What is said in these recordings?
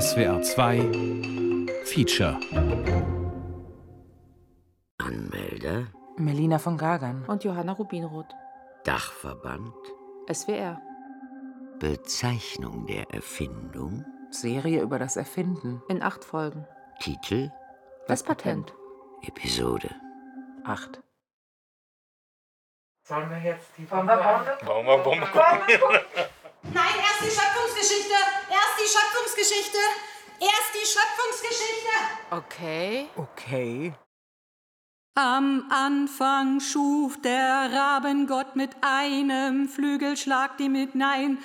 SWR 2 Feature Anmelder Melina von Gagern. Und Johanna Rubinroth. Dachverband SWR. Bezeichnung der Erfindung Serie über das Erfinden. In acht Folgen. Titel Das Patent. Episode Acht. Sollen wir jetzt die wir Bombe? Wollen wir Bombe gucken? Nein, erst die Schöpfungsgeschichte. Erst die Schöpfungsgeschichte. Erst die Schöpfungsgeschichte. Okay. Okay. Am Anfang schuf der Rabengott mit einem Flügelschlag die mit Nein,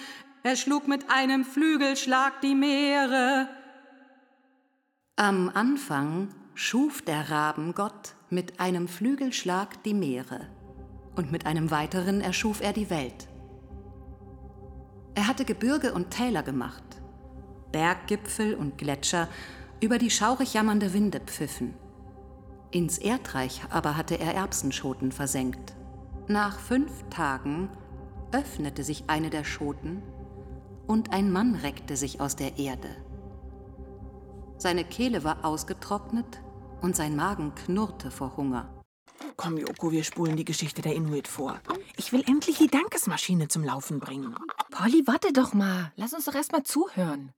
er schlug mit einem Flügelschlag die Meere. Am Anfang schuf der Rabengott mit einem Flügelschlag die Meere, und mit einem weiteren erschuf er die Welt. Er hatte Gebirge und Täler gemacht, Berggipfel und Gletscher, über die schaurig jammernde Winde pfiffen. Ins Erdreich aber hatte er Erbsenschoten versenkt. Nach fünf Tagen öffnete sich eine der Schoten und ein Mann reckte sich aus der Erde. Seine Kehle war ausgetrocknet und sein Magen knurrte vor Hunger. Komm, Joko, wir spulen die Geschichte der Inuit vor. Ich will endlich die Dankesmaschine zum Laufen bringen. Polly, warte doch mal. Lass uns doch erst mal zuhören.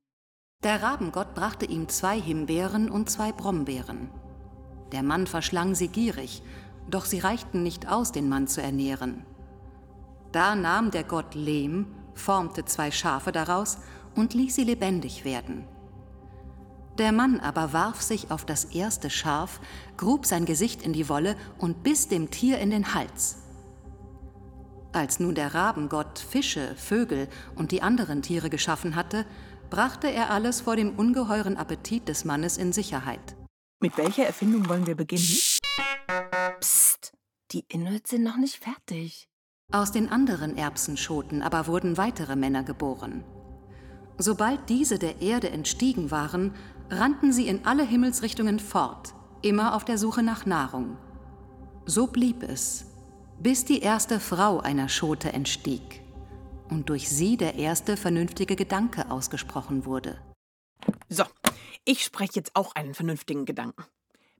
Der Rabengott brachte ihm zwei Himbeeren und zwei Brombeeren. Der Mann verschlang sie gierig, doch sie reichten nicht aus, den Mann zu ernähren. Da nahm der Gott Lehm, formte zwei Schafe daraus und ließ sie lebendig werden. Der Mann aber warf sich auf das erste Schaf, grub sein Gesicht in die Wolle und biss dem Tier in den Hals. Als nun der Rabengott Fische, Vögel und die anderen Tiere geschaffen hatte, brachte er alles vor dem ungeheuren Appetit des Mannes in Sicherheit. Mit welcher Erfindung wollen wir beginnen? Psst. Die Inuits sind noch nicht fertig. Aus den anderen Erbsenschoten aber wurden weitere Männer geboren. Sobald diese der Erde entstiegen waren, rannten sie in alle Himmelsrichtungen fort, immer auf der Suche nach Nahrung. So blieb es, bis die erste Frau einer Schote entstieg und durch sie der erste vernünftige Gedanke ausgesprochen wurde. So, ich spreche jetzt auch einen vernünftigen Gedanken.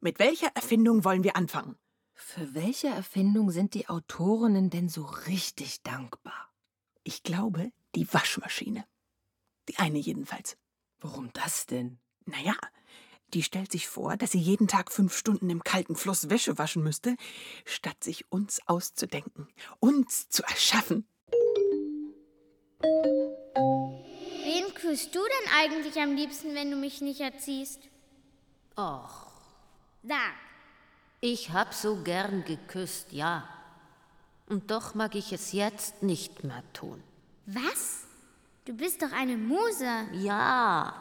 Mit welcher Erfindung wollen wir anfangen? Für welche Erfindung sind die Autorinnen denn so richtig dankbar? Ich glaube, die Waschmaschine. Die eine jedenfalls. Warum das denn? Naja, die stellt sich vor, dass sie jeden Tag fünf Stunden im kalten Fluss Wäsche waschen müsste, statt sich uns auszudenken, uns zu erschaffen. Wen küsst du denn eigentlich am liebsten, wenn du mich nicht erziehst? Och, Sag. ich hab so gern geküsst, ja. Und doch mag ich es jetzt nicht mehr tun. Was? Du bist doch eine Muse. Ja.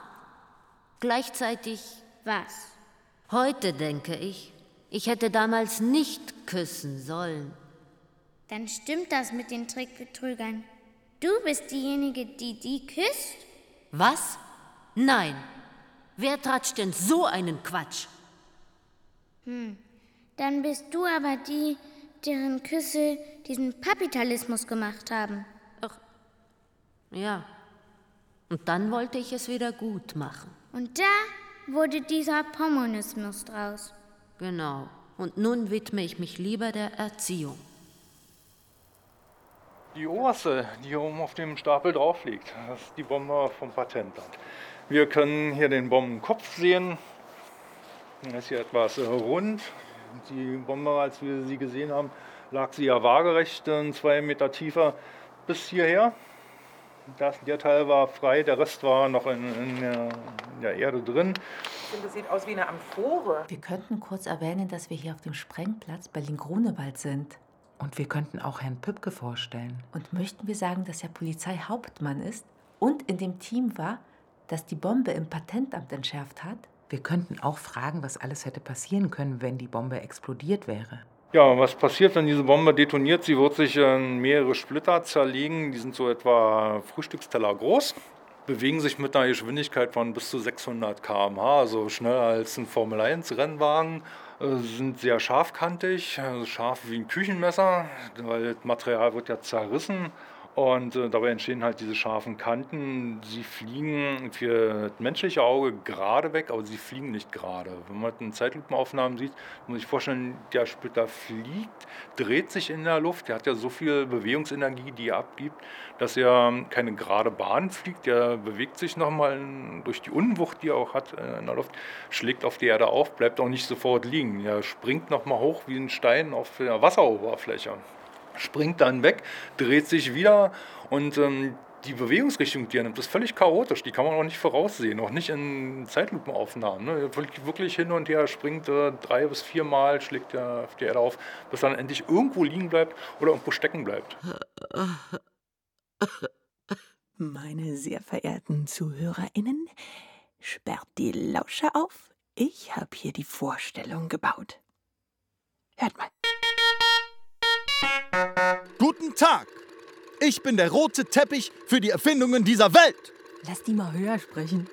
Gleichzeitig, Was? heute denke ich, ich hätte damals nicht küssen sollen. Dann stimmt das mit den Trickbetrügern. Du bist diejenige, die die küsst? Was? Nein. Wer tratscht denn so einen Quatsch? Dann bist du aber die, deren Küsse diesen Kapitalismus gemacht haben. Ja. Und dann wollte ich es wieder gut machen. Und da wurde dieser Kommunismus draus. Genau. Und nun widme ich mich lieber der Erziehung. Die oberste, die hier oben auf dem Stapel drauf liegt, das ist die Bombe vom Patentamt. Wir können hier den Bombenkopf sehen. Er ist hier etwas äh, rund. Die Bombe, als wir sie gesehen haben, lag sie ja waagerecht äh, zwei Meter tiefer bis hierher. Das, der Teil war frei, der Rest war noch in, in, der, in der Erde drin. Das sieht aus wie eine Amphore. Wir könnten kurz erwähnen, dass wir hier auf dem Sprengplatz Berlin-Grunewald sind. Und wir könnten auch Herrn Pübke vorstellen. Und möchten wir sagen, dass er Polizeihauptmann ist und in dem Team war, das die Bombe im Patentamt entschärft hat? Wir könnten auch fragen, was alles hätte passieren können, wenn die Bombe explodiert wäre. Ja, was passiert, wenn diese Bombe detoniert? Sie wird sich in mehrere Splitter zerlegen. Die sind so etwa Frühstücksteller groß, bewegen sich mit einer Geschwindigkeit von bis zu 600 km/h, also schneller als ein Formel-1-Rennwagen, äh, sind sehr scharfkantig, also scharf wie ein Küchenmesser, weil das Material wird ja zerrissen Und äh, dabei entstehen halt diese scharfen Kanten. Sie fliegen für das menschliche Auge gerade weg, aber sie fliegen nicht gerade. Wenn man in Zeitlupenaufnahmen sieht, muss man sich vorstellen, der Splitter fliegt, dreht sich in der Luft. Der hat ja so viel Bewegungsenergie, die er abgibt, dass er keine gerade Bahn fliegt. Der bewegt sich nochmal durch die Unwucht, die er auch hat äh, in der Luft, schlägt auf die Erde auf, bleibt auch nicht sofort liegen. Er springt nochmal hoch wie ein Stein auf der Wasseroberfläche springt dann weg, dreht sich wieder und ähm, die Bewegungsrichtung, die er nimmt, ist völlig chaotisch. Die kann man auch nicht voraussehen, auch nicht in Zeitlupenaufnahmen. Ne? Wirklich hin und her, springt äh, drei bis vier Mal, schlägt er auf die Erde auf, bis er dann endlich irgendwo liegen bleibt oder irgendwo stecken bleibt. Meine sehr verehrten ZuhörerInnen, sperrt die Lauscher auf. Ich habe hier die Vorstellung gebaut. Hört mal. Guten Tag! Ich bin der rote Teppich für die Erfindungen dieser Welt. Lass die mal höher sprechen.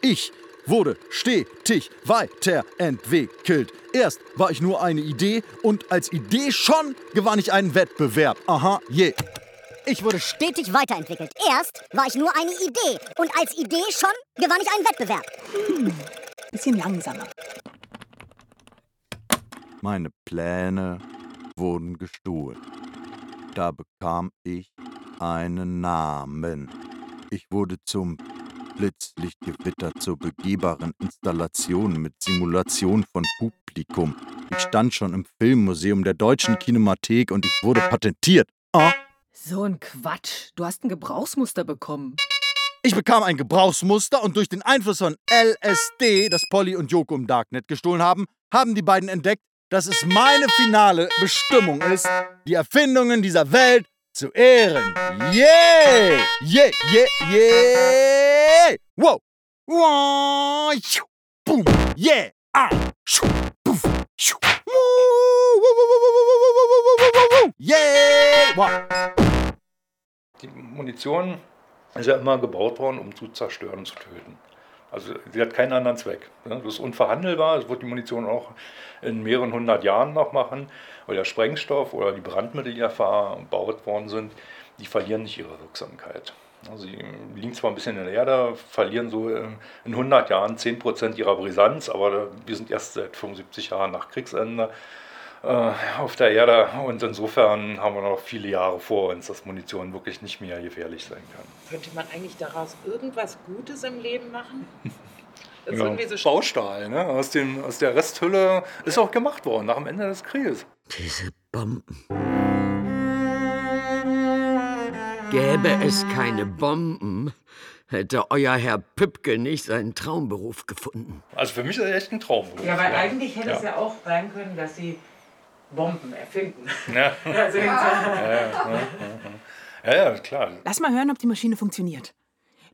Ich wurde stetig weiterentwickelt. Erst war ich nur eine Idee und als Idee schon gewann ich einen Wettbewerb. Aha, je. Ich wurde stetig weiterentwickelt. Erst war ich nur eine Idee und als Idee schon gewann ich einen Wettbewerb. Hm, bisschen langsamer. Meine Pläne wurden gestohlen. Da bekam ich einen Namen. Ich wurde zum Blitzlichtgewitter zur begehbaren Installation mit Simulation von Publikum. Ich stand schon im Filmmuseum der Deutschen Kinemathek und ich wurde patentiert. Ah. So ein Quatsch. Du hast ein Gebrauchsmuster bekommen. Ich bekam ein Gebrauchsmuster und durch den Einfluss von LSD, das Polly und Joko im Darknet gestohlen haben, haben die beiden entdeckt, dass es meine finale Bestimmung ist, die Erfindungen dieser Welt zu ehren. Yeah! Yeah, yeah, yeah! Wow! Wow! Boom! Yeah! Ah! Schuh! Puff! Schuh! Yeah! Wow! Die Munition ist ja immer gebaut worden, um zu zerstören und zu töten. Also sie hat keinen anderen Zweck. Das ist unverhandelbar. Das wird die Munition auch in mehreren hundert Jahren noch machen. Weil der Sprengstoff oder die Brandmittel, die erbaut worden sind, die verlieren nicht ihre Wirksamkeit. Also sie liegen zwar ein bisschen in der Erde, verlieren so in 100 Jahren 10% ihrer Brisanz, aber wir sind erst seit 75 Jahren nach Kriegsende auf der Erde und insofern haben wir noch viele Jahre vor uns, dass Munition wirklich nicht mehr gefährlich sein kann. Könnte man eigentlich daraus irgendwas Gutes im Leben machen? Das ja, so Baustahl, ne? aus, dem, aus der Resthülle ist auch gemacht worden nach dem Ende des Krieges. Diese Bomben. Gäbe es keine Bomben, hätte euer Herr Püppke nicht seinen Traumberuf gefunden. Also für mich ist das echt ein Traumberuf. Ja, weil eigentlich hätte ja. es ja auch sein können, dass sie Bomben erfinden. Ja. also ja, ja, ja, ja, klar. Lass mal hören, ob die Maschine funktioniert.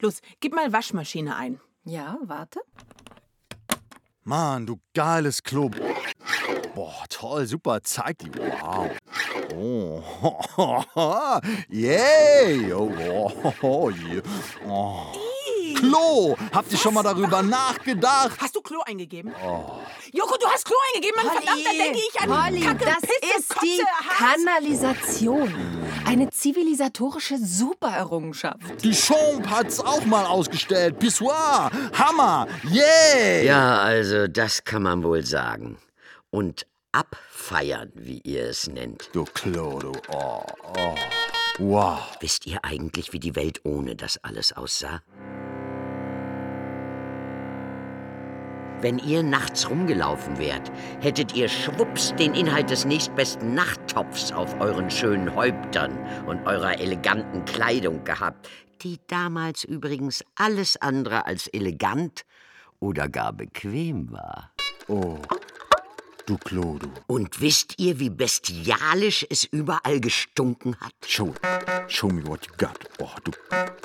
Los, gib mal Waschmaschine ein. Ja, warte. Mann, du geiles Klo. Boah, toll, super, zeig die. Wow. Oh. Yay. Oh, oh, yeah. oh. Klo. Habt ihr schon mal darüber nachgedacht? Hast du Klo eingegeben? Oh. Joko, du hast Klo eingegeben, Mann, Holly, verdammt, da denke ich an Holly, Kacke, das Pisse, ist Kotze, die Hals. Kanalisation. Eine zivilisatorische Supererrungenschaft. Die Champ hat's auch mal ausgestellt. Pissoir. Hammer. Yeah. Ja, also das kann man wohl sagen. Und abfeiern, wie ihr es nennt. Du Klo, du. Oh, oh. Wow. Wisst ihr eigentlich, wie die Welt ohne das alles aussah? Wenn ihr nachts rumgelaufen wärt, hättet ihr schwupps den Inhalt des nächstbesten Nachttopfs auf euren schönen Häuptern und eurer eleganten Kleidung gehabt, die damals übrigens alles andere als elegant oder gar bequem war. Oh, du Klo, du. Und wisst ihr, wie bestialisch es überall gestunken hat? Show, show me what you got. Oh, du,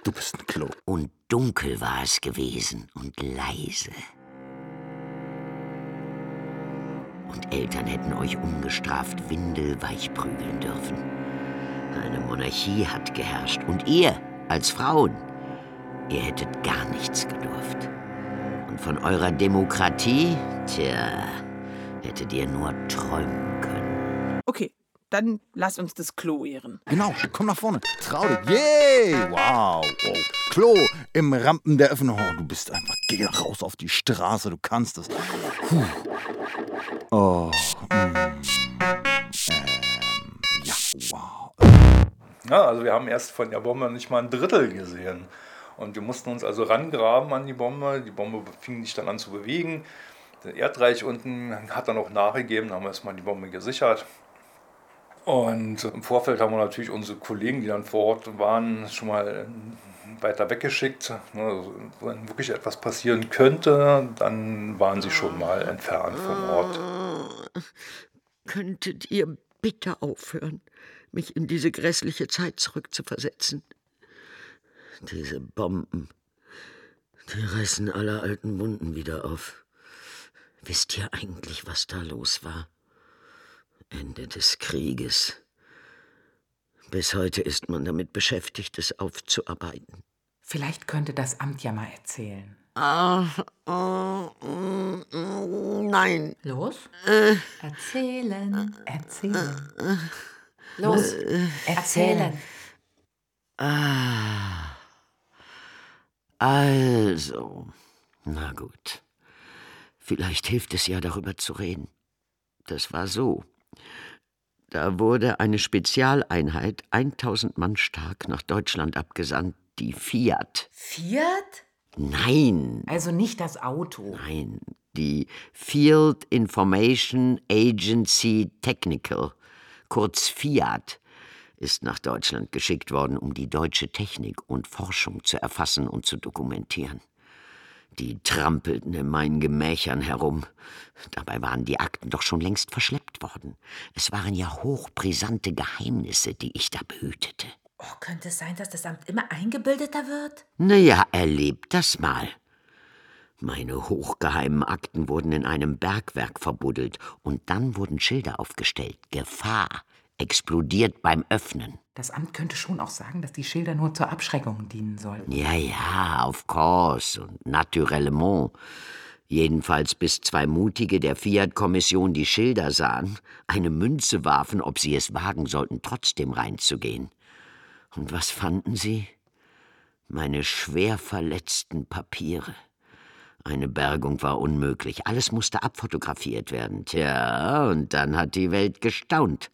du bist ein Klo. Und dunkel war es gewesen und leise. Und Eltern hätten euch ungestraft windelweich prügeln dürfen. Eine Monarchie hat geherrscht. Und ihr, als Frauen, ihr hättet gar nichts gedurft. Und von eurer Demokratie, tja, hättet ihr nur träumen können. Okay, Dann lass uns das Klo ehren. Genau, komm nach vorne. Trau dich. Yay! Wow. wow. Klo im Rampen der Öffnung. Oh, du bist einfach. Geh raus auf die Straße, du kannst es. Puh. Oh. Mm. Ähm, ja, wow. Ja, also wir haben erst von der Bombe nicht mal ein Drittel gesehen. Und wir mussten uns also rangraben an die Bombe. Die Bombe fing sich dann an zu bewegen. Der Erdreich unten hat dann auch nachgegeben, haben wir erstmal die Bombe gesichert. Und im Vorfeld haben wir natürlich unsere Kollegen, die dann vor Ort waren, schon mal weiter weggeschickt. Also, wenn wirklich etwas passieren könnte, dann waren sie schon mal entfernt vom Ort. Könntet ihr bitte aufhören, mich in diese grässliche Zeit zurückzuversetzen? Diese Bomben, die reißen alle alten Wunden wieder auf. Wisst ihr eigentlich, was da los war? Ende des Krieges. Bis heute ist man damit beschäftigt, es aufzuarbeiten. Vielleicht könnte das Amt ja mal erzählen. Ah, oh, mm, mm, nein. Los? Äh, Erzählen, erzählen. Los, erzählen. Ah. Also, na gut. Vielleicht hilft es ja, darüber zu reden. Das war so. Da wurde eine Spezialeinheit, 1000 Mann stark, nach Deutschland abgesandt, die Fiat. Fiat? Nein. Also nicht das Auto. Nein, die Field Information Agency Technical, kurz Fiat, ist nach Deutschland geschickt worden, um die deutsche Technik und Forschung zu erfassen und zu dokumentieren. Die trampelten in meinen Gemächern herum. Dabei waren die Akten doch schon längst verschleppt worden. Es waren ja hochbrisante Geheimnisse, die ich da behütete. Oh, könnte es sein, dass das Amt immer eingebildeter wird? Naja, erlebt das mal. Meine hochgeheimen Akten wurden in einem Bergwerk verbuddelt und dann wurden Schilder aufgestellt. Gefahr. Explodiert beim Öffnen. Das Amt könnte schon auch sagen, dass die Schilder nur zur Abschreckung dienen sollten. Ja, ja, of course und naturellement. Jedenfalls bis zwei Mutige der Fiat-Kommission die Schilder sahen, eine Münze warfen, ob sie es wagen sollten, trotzdem reinzugehen. Und was fanden sie? Meine schwer verletzten Papiere. Eine Bergung war unmöglich. Alles musste abfotografiert werden. Tja, und dann hat die Welt gestaunt,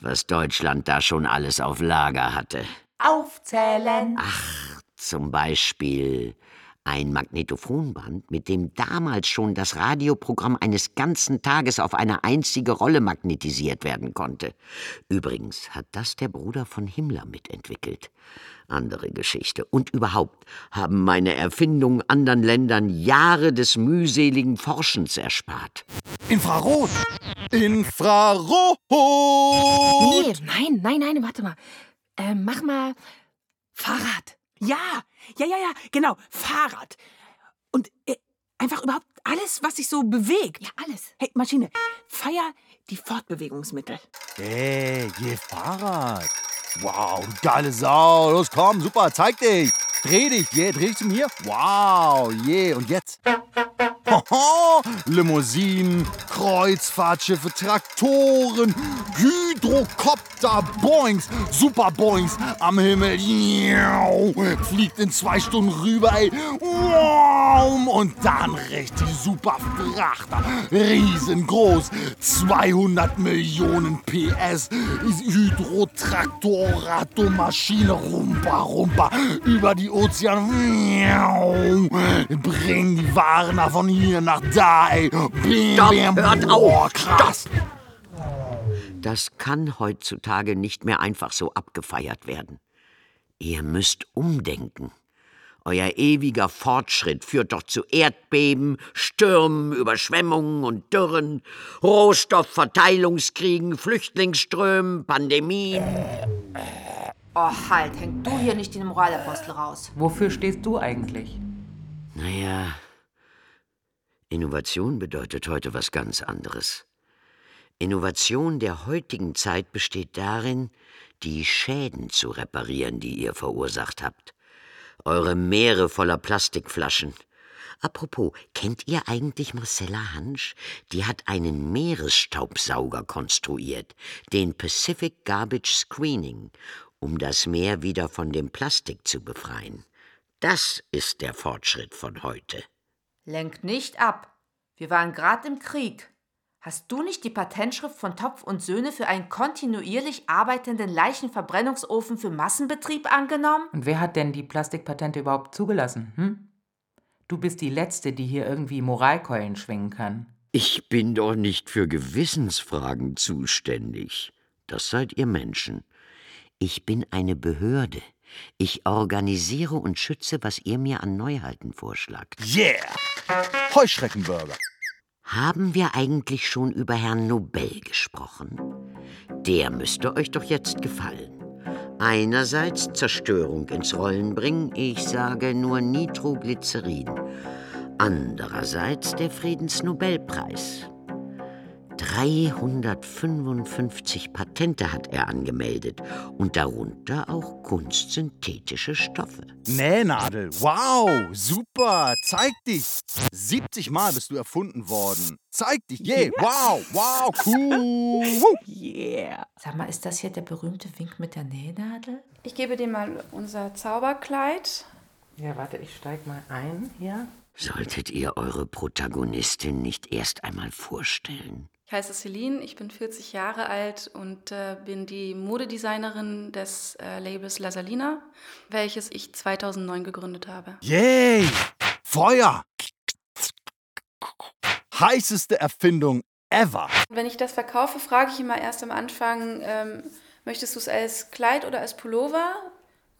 was Deutschland da schon alles auf Lager hatte. Aufzählen. Ach, zum Beispiel ein Magnetophonband, mit dem damals schon das Radioprogramm eines ganzen Tages auf eine einzige Rolle magnetisiert werden konnte. Übrigens hat das der Bruder von Himmler mitentwickelt. Andere Geschichte. Und überhaupt haben meine Erfindungen anderen Ländern Jahre des mühseligen Forschens erspart. Infrarot! Infrarot! Nee, nein, nein, nein, warte mal. Äh, mach mal Fahrrad. Ja, ja, ja, ja, genau, Fahrrad. Und äh, einfach überhaupt alles, was sich so bewegt. Ja, alles. Hey, Maschine, feier die Fortbewegungsmittel. Hey, je Fahrrad. Wow, du geile Sau. Los, komm, super, zeig dich. Dreh dich, je, dreh dich zu mir. Wow, je, und jetzt? Hoho, Limousinen, Kreuzfahrtschiffe, Traktoren, Hydrokopter, Boings, Superboings am Himmel. Fliegt in zwei Stunden rüber, ey. Und dann richtig super Frachter. Riesengroß. 200 Millionen PS. Hydrotraktor, Maschine. Rumpa, rumpa. Über die Ozeane. Bringen die Waren von hier nach da, ey. Bam, Stopp, bam, hört auf, krass. Das kann heutzutage nicht mehr einfach so abgefeiert werden. Ihr müsst umdenken. Euer ewiger Fortschritt führt doch zu Erdbeben, Stürmen, Überschwemmungen und Dürren, Rohstoffverteilungskriegen, Flüchtlingsströmen, Pandemien. Oh, halt, häng du hier nicht den Moralapostel raus. Wofür stehst du eigentlich? Naja, Innovation bedeutet heute was ganz anderes. Innovation der heutigen Zeit besteht darin, die Schäden zu reparieren, die ihr verursacht habt. Eure Meere voller Plastikflaschen, Apropos, kennt ihr eigentlich Marcella Hansch? Die hat einen Meeresstaubsauger konstruiert, den Pacific Garbage Screening, um das Meer wieder von dem Plastik zu befreien. Das ist der Fortschritt von heute. Lenkt nicht ab. Wir waren gerade im Krieg. Hast du nicht die Patentschrift von Topf und Söhne für einen kontinuierlich arbeitenden Leichenverbrennungsofen für Massenbetrieb angenommen? Und wer hat denn die Plastikpatente überhaupt zugelassen? Hm? Du bist die Letzte, die hier irgendwie Moralkeulen schwingen kann. Ich bin doch nicht für Gewissensfragen zuständig. Das seid ihr Menschen. Ich bin eine Behörde. Ich organisiere und schütze, was ihr mir an Neuheiten vorschlagt. Yeah! Heuschreckenburger. Haben wir eigentlich schon über Herrn Nobel gesprochen? Der müsste euch doch jetzt gefallen. Einerseits Zerstörung ins Rollen bringen, ich sage nur Nitroglycerin. Andererseits der Friedensnobelpreis. 355 Patente hat er angemeldet und darunter auch kunstsynthetische Stoffe. Nähnadel, wow, super, zeig dich. 70 Mal bist du erfunden worden. Zeig dich, yeah, wow, wow, cool. Yeah. Sag mal, ist das hier der berühmte Wink mit der Nähnadel? Ich gebe dir mal unser Zauberkleid. Ja, warte, ich steig mal ein hier. Solltet ihr eure Protagonistin nicht erst einmal vorstellen? Ich heiße Celine, ich bin 40 Jahre alt und äh, bin die Modedesignerin des äh, Labels La Salina, welches ich 2009 gegründet habe. Yay! Feuer! Heißeste Erfindung ever. Wenn ich das verkaufe, frage ich immer erst am Anfang, ähm, möchtest du es als Kleid oder als Pullover?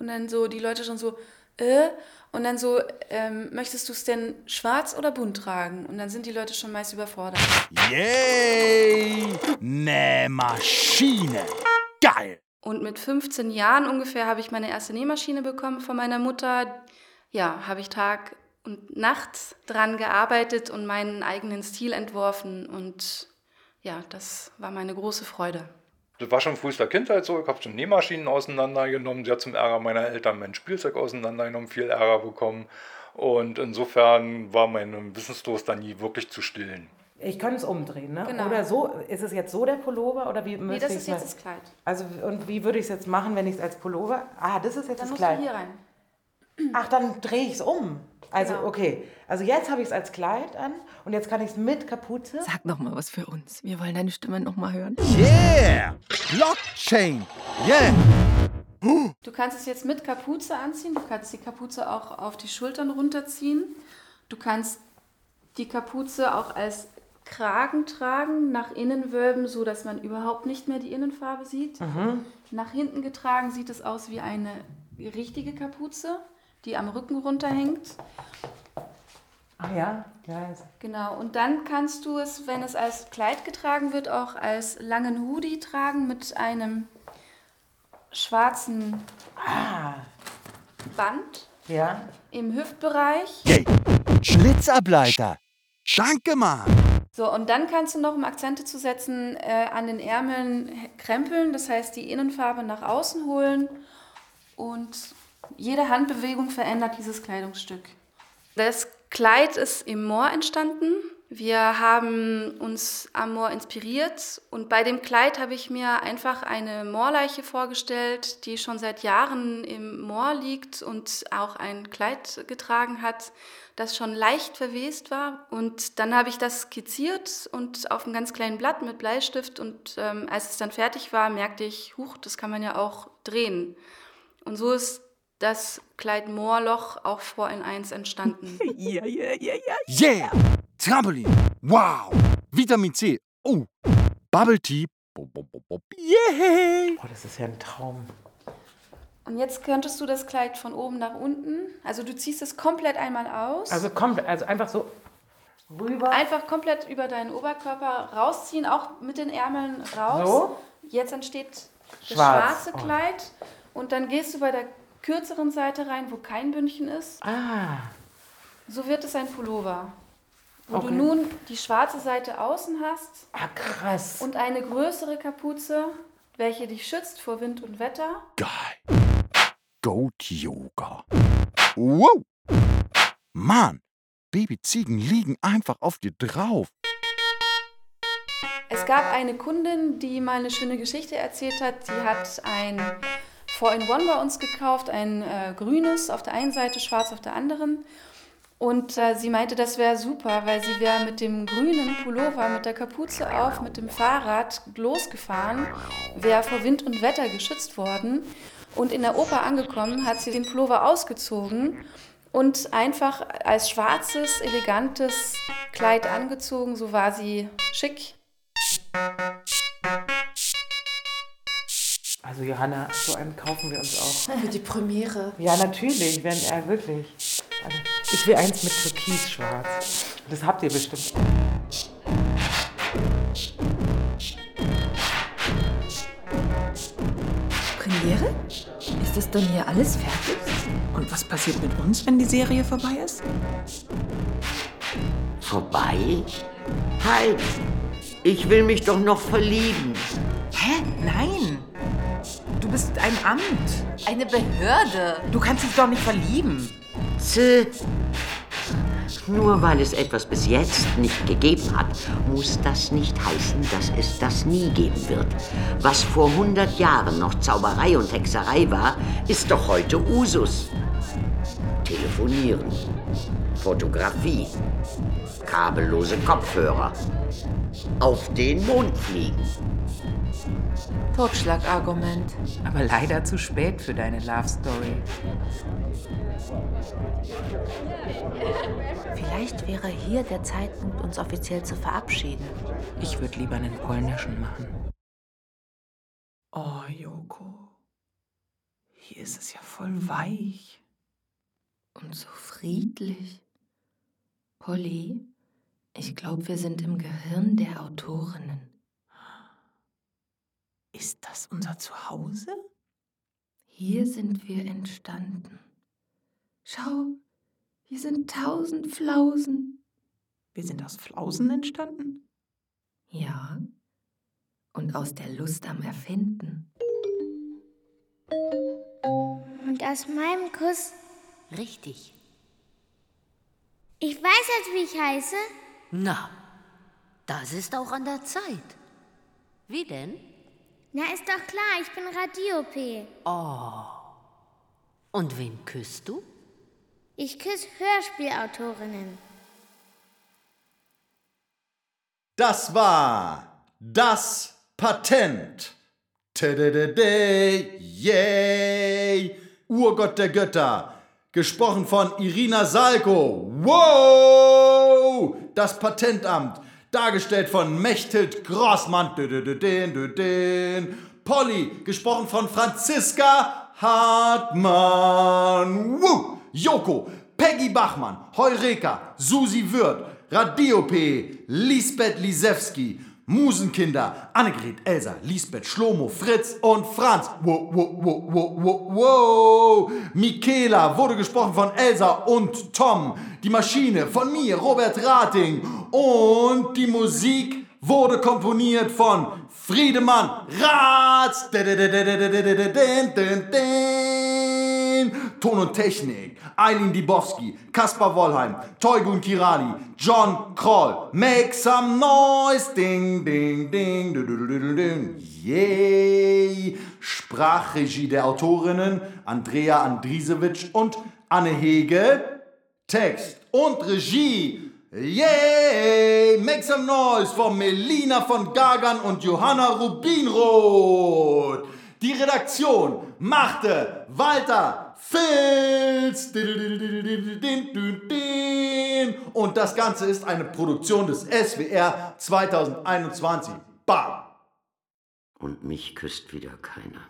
Und dann so die Leute schon so, äh, und dann so, ähm, möchtest du es denn schwarz oder bunt tragen? Und dann sind die Leute schon meist überfordert. Yay! Nähmaschine. Geil! Und mit 15 Jahren ungefähr habe ich meine erste Nähmaschine bekommen von meiner Mutter. Ja, habe ich Tag und Nacht dran gearbeitet und meinen eigenen Stil entworfen. Und ja, das war meine große Freude. Das war schon frühester Kindheit so. Ich habe schon Nähmaschinen auseinandergenommen. Sie hat zum Ärger meiner Eltern mein Spielzeug auseinandergenommen, viel Ärger bekommen. Und insofern war mein Wissensdurst dann nie wirklich zu stillen. Ich kann es umdrehen, ne? Genau. Oder so, ist es jetzt so der Pullover oder wie Nee, das ist jetzt mal- das Kleid. Also und wie würde ich es jetzt machen, wenn ich es als Pullover? Ah, das ist jetzt Dann das musst Kleid. du hier rein. Ach, dann drehe ich es um. Also Genau. okay. Also jetzt habe ich es als Kleid an und jetzt kann ich es mit Kapuze. Sag noch mal was für uns. Wir wollen deine Stimme noch mal hören. Yeah! Blockchain. Yeah! Du kannst es jetzt mit Kapuze anziehen. Du kannst die Kapuze auch auf die Schultern runterziehen. Du kannst die Kapuze auch als Kragen tragen, nach innen wölben, so dass man überhaupt nicht mehr die Innenfarbe sieht. Mhm. Nach hinten getragen sieht es aus wie eine richtige Kapuze, die am Rücken runterhängt. Ach ja, ja. ist- Genau, und dann kannst du es, wenn es als Kleid getragen wird, auch als langen Hoodie tragen mit einem schwarzen Band Ja. im Hüftbereich. Yay! Schlitzableiter. Danke, Mann. So, und dann kannst du noch, um Akzente zu setzen, äh, an den Ärmeln krempeln, das heißt die Innenfarbe nach außen holen und jede Handbewegung verändert dieses Kleidungsstück. Das Kleid ist im Moor entstanden. Wir haben uns am Moor inspiriert und bei dem Kleid habe ich mir einfach eine Moorleiche vorgestellt, die schon seit Jahren im Moor liegt und auch ein Kleid getragen hat, das schon leicht verwest war. Und dann habe ich das skizziert und auf einem ganz kleinen Blatt mit Bleistift und ähm, als es dann fertig war, merkte ich, huch, das kann man ja auch drehen. Und so ist das Kleid Moorloch auch vor in eins entstanden. Ja, ja, ja, ja. Yeah! Trampolin. Wow! Vitamin C. Oh! Bubble Tea. Yay! Oh, das ist ja ein Traum. Und jetzt könntest du das Kleid von oben nach unten, also du ziehst es komplett einmal aus. Also kommt, also einfach so rüber. Einfach komplett über deinen Oberkörper rausziehen, auch mit den Ärmeln raus. So? Jetzt entsteht das Schwarz. schwarze Oh. Kleid und dann gehst du bei der kürzeren Seite rein, wo kein Bündchen ist. Ah. So wird es ein Pullover. Wo Okay. du nun die schwarze Seite außen hast Ah, krass. und eine größere Kapuze, welche dich schützt vor Wind und Wetter. Geil. Goat Yoga. Wow! Mann, Babyziegen liegen einfach auf dir drauf. Es gab eine Kundin, die mal eine schöne Geschichte erzählt hat. Die hat ein 4-in-1 bei uns gekauft, ein äh, grünes auf der einen Seite, schwarz auf der anderen. Und äh, sie meinte, das wäre super, weil sie wäre mit dem grünen Pullover, mit der Kapuze auf, mit dem Fahrrad losgefahren, wäre vor Wind und Wetter geschützt worden. Und in der Oper angekommen, hat sie den Pullover ausgezogen und einfach als schwarzes, elegantes Kleid angezogen. So war sie schick. Also Johanna, so einen kaufen wir uns auch. Für die Premiere. Ja, natürlich, wenn er wirklich. Also, ich will eins mit Türkisschwarz. Das habt ihr bestimmt. Premiere? Ist das dann hier alles fertig? Und was passiert mit uns, wenn die Serie vorbei ist? Vorbei? Halt! Ich will mich doch noch verlieben. Hä? Nein! Bist ein Amt. Eine Behörde. Du kannst dich doch nicht verlieben. Zäh. Nur weil es etwas bis jetzt nicht gegeben hat, muss das nicht heißen, dass es das nie geben wird. Was vor 100 Jahren noch Zauberei und Hexerei war, ist doch heute Usus. Telefonieren, Fotografie, kabellose Kopfhörer, auf den Mond fliegen. Totschlagargument. Aber leider zu spät für deine Love Story. Vielleicht wäre hier der Zeitpunkt, uns offiziell zu verabschieden. Ich würde lieber einen polnischen machen. Oh, Joko. Hier ist es ja voll weich. Und so friedlich. Polly, ich glaube, wir sind im Gehirn der Autorinnen. Ist das unser Zuhause? Hier sind wir entstanden. Schau, hier sind tausend Flausen. Wir sind aus Flausen entstanden? Ja. Und aus der Lust am Erfinden. Und aus meinem Kuss. Richtig. Ich weiß jetzt, wie ich heiße. Na, das ist auch an der Zeit. Wie denn? Na, ist doch klar, ich bin Radio-P. Oh. Und wen küsst du? Ich küsse Hörspielautorinnen. Das war das Patent. Tadadada, Yay! Urgott der Götter. Gesprochen von Irina Salko. Wow! Das Patentamt. Dargestellt von Mechthild Grossmann. Polly. Gesprochen von Franziska Hartmann. Woo! Joko. Peggy Bachmann. Heureka. Susi Wirth. Radiope. Lisbeth Lisewski. Musenkinder, Annegret, Elsa, Lisbeth, Schlomo, Fritz und Franz. Wow, wow, wow, wow, wow, wow. Michaela wurde gesprochen von Elsa und Tom. Die Maschine von mir, Robert Rating. Und die Musik wurde komponiert von Friedemann Ratz. Ton und Technik, Eileen Dibowski, Kaspar Wollheim, Teugun Kirali, John Kroll, Make some noise, ding, ding, ding, yay. Sprachregie der Autorinnen Andrea Andrisewitsch und Anne Hege, Text und Regie, yay. Make some noise von Melina von Gagan und Johanna Rubinroth. Die Redaktion machte Walter Filz. Und das Ganze ist eine Produktion des SWR 2021. Bam! Und mich küsst wieder keiner.